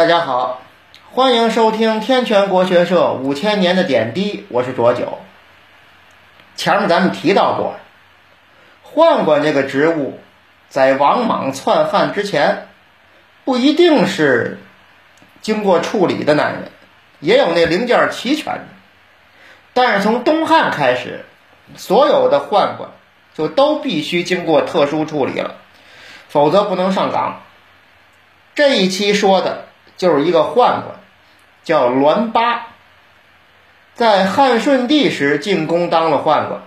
大家好，欢迎收听天泉国学社五千年的点滴，我是卓九。前面咱们提到过，宦官这个职务，在王莽篡汉之前，不一定是经过处理的男人，也有那零件齐全的。但是从东汉开始，所有的宦官就都必须经过特殊处理了，否则不能上岗。这一期说的就是一个宦官，叫栾巴，在汉顺帝时进宫当了宦官，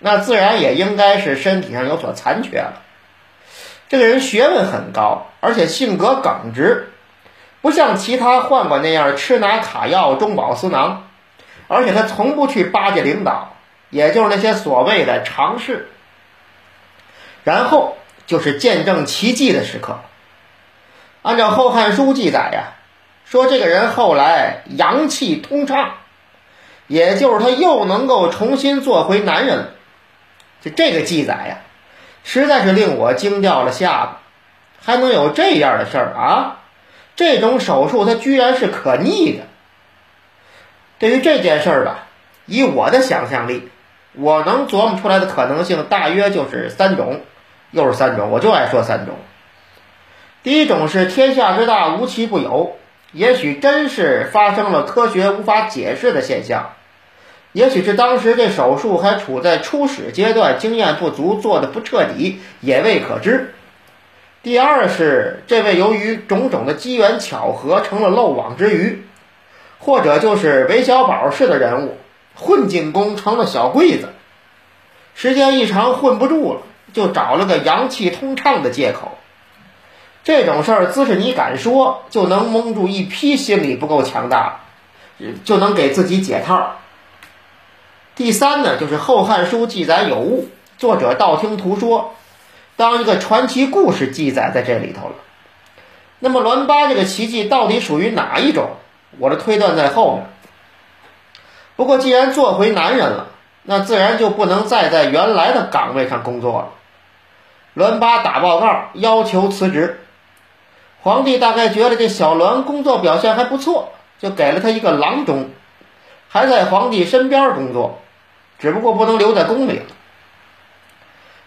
那自然也应该是身体上有所残缺了。这个人学问很高，而且性格耿直，不像其他宦官那样吃拿卡要、中饱私囊。而且他从不去巴结领导，也就是那些所谓的常侍。然后就是见证奇迹的时刻。按照《后汉书》记载呀，说这个人后来阳气通畅，也就是他又能够重新做回男人了。就这个记载呀，实在是令我惊掉了下巴。还能有这样的事儿啊？这种手术它居然是可逆的。对于这件事儿吧，以我的想象力，我能琢磨出来的可能性大约就是三种，又是三种，我就爱说三种。第一种是天下之大无奇不有，也许真是发生了科学无法解释的现象，也许是当时这手术还处在初始阶段，经验不足，做的不彻底，也未可知。第二是这位由于种种的机缘巧合成了漏网之鱼。或者就是韦小宝式的人物，混进宫成了小桂子，时间一长混不住了，就找了个阳气通畅的借口。这种事儿，姿势你敢说，就能蒙住一批心理不够强大，就能给自己解套。第三呢，就是《后汉书》记载有误，作者道听途说，当一个传奇故事记载在这里头了。那么栾巴这个奇迹到底属于哪一种？我的推断在后面。不过，既然做回男人了，那自然就不能再在原来的岗位上工作了。栾巴打报告要求辞职，皇帝大概觉得这小栾工作表现还不错，就给了他一个郎中，还在皇帝身边工作，只不过不能留在宫里了。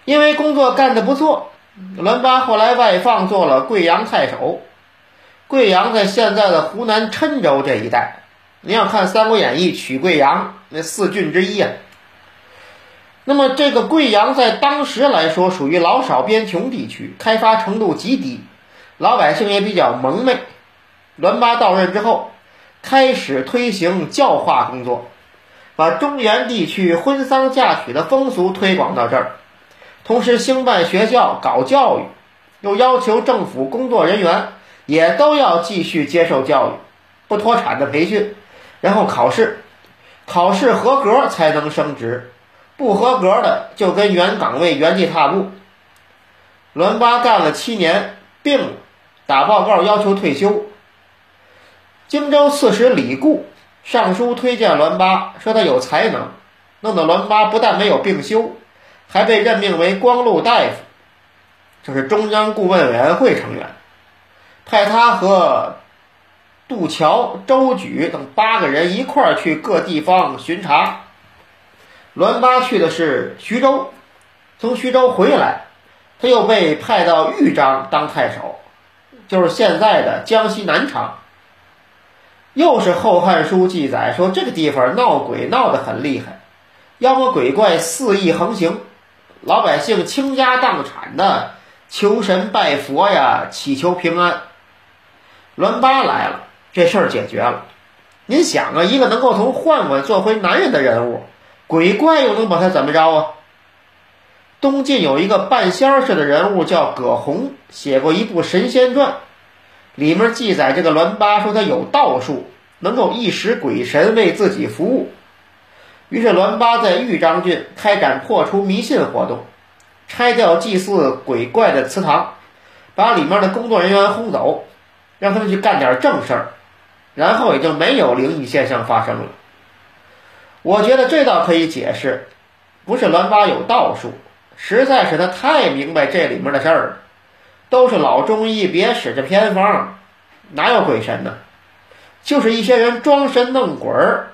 因为工作干得不错，栾巴后来外放做了贵阳太守。贵阳在现在的湖南郴州这一带，你要看《三国演义》取贵阳那四郡之一啊。那么这个贵阳在当时来说属于老少边穷地区，开发程度极低，老百姓也比较蒙昧。栾巴到任之后，开始推行教化工作，把中原地区婚丧嫁娶的风俗推广到这儿，同时兴办学校搞教育，又要求政府工作人员。也都要继续接受教育，不脱产的培训，然后考试，考试合格才能升职，不合格的就跟原岗位原地踏步。栾巴干了七年，病了，打报告要求退休。荆州刺史李固上书推荐栾巴，说他有才能，弄得栾巴不但没有病休，还被任命为光禄大夫，这是中央顾问委员会成员。派他和杜桥、周举等八个人一块儿去各地方巡查。栾巴去的是徐州，从徐州回来，他又被派到豫章当太守，就是现在的江西南昌。又是《后汉书》记载说，这个地方闹鬼闹得很厉害，妖魔鬼怪肆意横行，老百姓倾家荡产的求神拜佛呀，祈求平安。栾巴来了，这事儿解决了。您想啊，一个能够从宦官做回男人的人物，鬼怪又能把他怎么着啊？东晋有一个半仙儿似的人物叫葛洪，写过一部《神仙传》，里面记载这个栾巴说他有道术，能够一使鬼神为自己服务。于是栾巴在豫章郡开展破除迷信活动，拆掉祭祀鬼怪的祠堂，把里面的工作人员轰走。让他们去干点正事儿，然后也就没有灵异现象发生了。我觉得这倒可以解释，不是栾巴有道术，实在是他太明白这里面的事儿了。都是老中医，别使这偏方。哪有鬼神呢？就是一些人装神弄鬼儿，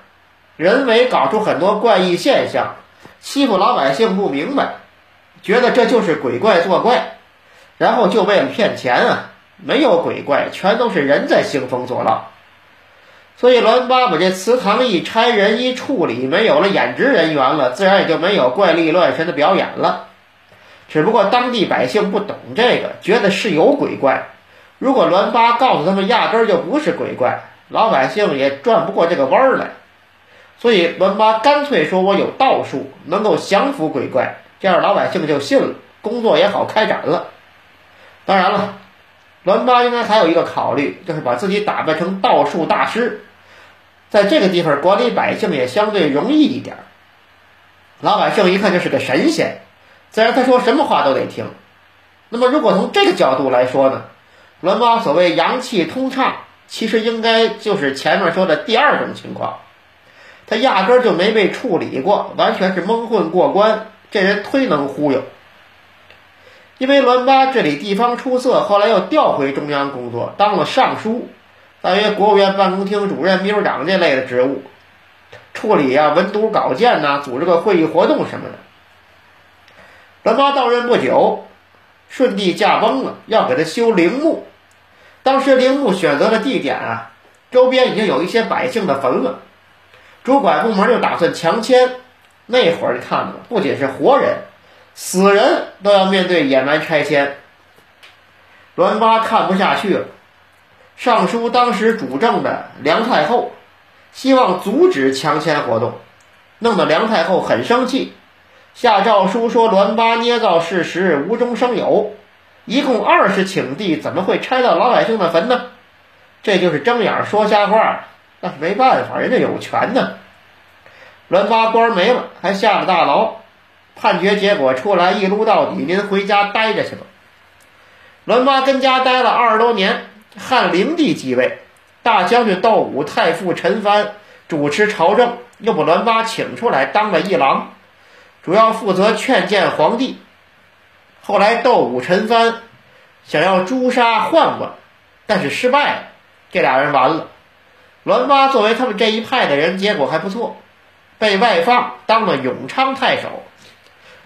人为搞出很多怪异现象，欺负老百姓不明白，觉得这就是鬼怪作怪，然后就为了骗钱啊！没有鬼怪，全都是人在兴风作浪。所以栾八把这祠堂一拆，人一处理，没有了演职人员了，自然也就没有怪力乱神的表演了。只不过当地百姓不懂这个，觉得是有鬼怪。如果栾八告诉他们压根儿就不是鬼怪，老百姓也转不过这个弯儿来。所以栾八干脆说：“我有道术，能够降服鬼怪。”这样老百姓就信了，工作也好开展了。当然了，栾八应该还有一个考虑，就是把自己打扮成道术大师，在这个地方管理百姓也相对容易一点。老百姓一看就是个神仙。自然，他说什么话都得听。那么，如果从这个角度来说呢？栾八所谓阳气通畅，其实应该就是前面说的第二种情况。他压根儿就没被处理过，完全是蒙混过关。这人忒能忽悠。因为栾八这里地方出色，后来又调回中央工作，当了尚书，大约国务院办公厅主任、秘书长这类的职务，处理啊文牍稿件呐，组织个会议活动什么的。栾八到任不久，舜帝驾崩了，要给他修陵墓。当时陵墓选择的地点啊，周边已经有一些百姓的坟了。主管部门就打算强迁。那会儿你看吧，不仅是活人，死人都要面对野蛮拆迁。栾八看不下去了，上书当时主政的梁太后，希望阻止强迁活动，弄得梁太后很生气。下诏书说栾八捏造事实，无中生有，一共二十顷地，怎么会拆到老百姓的坟呢？这就是睁眼说瞎话，那是没办法，人家有权呢。栾八官没了，还下了大牢，判决结果出来，一撸到底，您回家待着去吧。栾八跟家待了二十多年，汉灵帝继位，大将军窦武、太傅陈蕃主持朝政，又把栾八请出来当了议郎。主要负责劝谏皇帝。后来窦武、陈蕃想要诛杀宦官，但是失败了，这俩人完了。栾巴作为他们这一派的人，结果还不错，被外放当了永昌太守。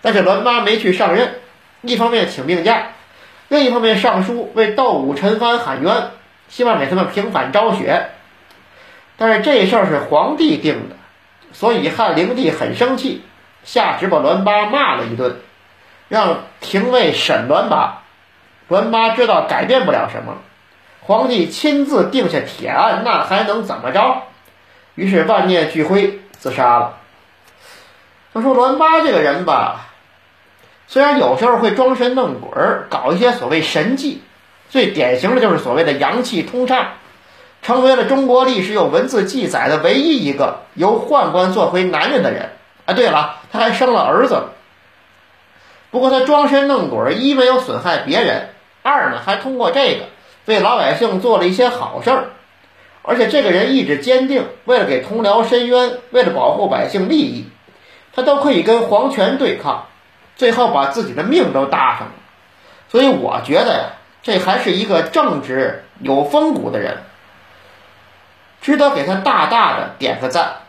但是栾巴没去上任，一方面请病假，另一方面上书为窦武、陈蕃喊冤，希望给他们平反昭雪。但是这事儿是皇帝定的，所以汉灵帝很生气。下旨把栾巴骂了一顿，让廷尉审栾巴。栾巴知道改变不了什么，皇帝亲自定下铁案，那还能怎么着？于是万念俱灰，自杀了。他说栾巴这个人吧，虽然有时候会装神弄鬼，搞一些所谓神迹，最典型的就是所谓的阳气通畅，成为了中国历史有文字记载的唯一一个由宦官做回男人的人。啊，对了，他还生了儿子。不过他装神弄鬼，一没有损害别人，二呢还通过这个为老百姓做了一些好事儿。而且这个人意志坚定，为了给同僚伸冤，为了保护百姓利益，他都可以跟皇权对抗，最后把自己的命都搭上了。所以我觉得呀，这还是一个正直有风骨的人，值得给他大大的点个赞。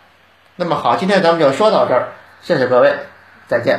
那么好，今天咱们就说到这儿，谢谢各位，再见。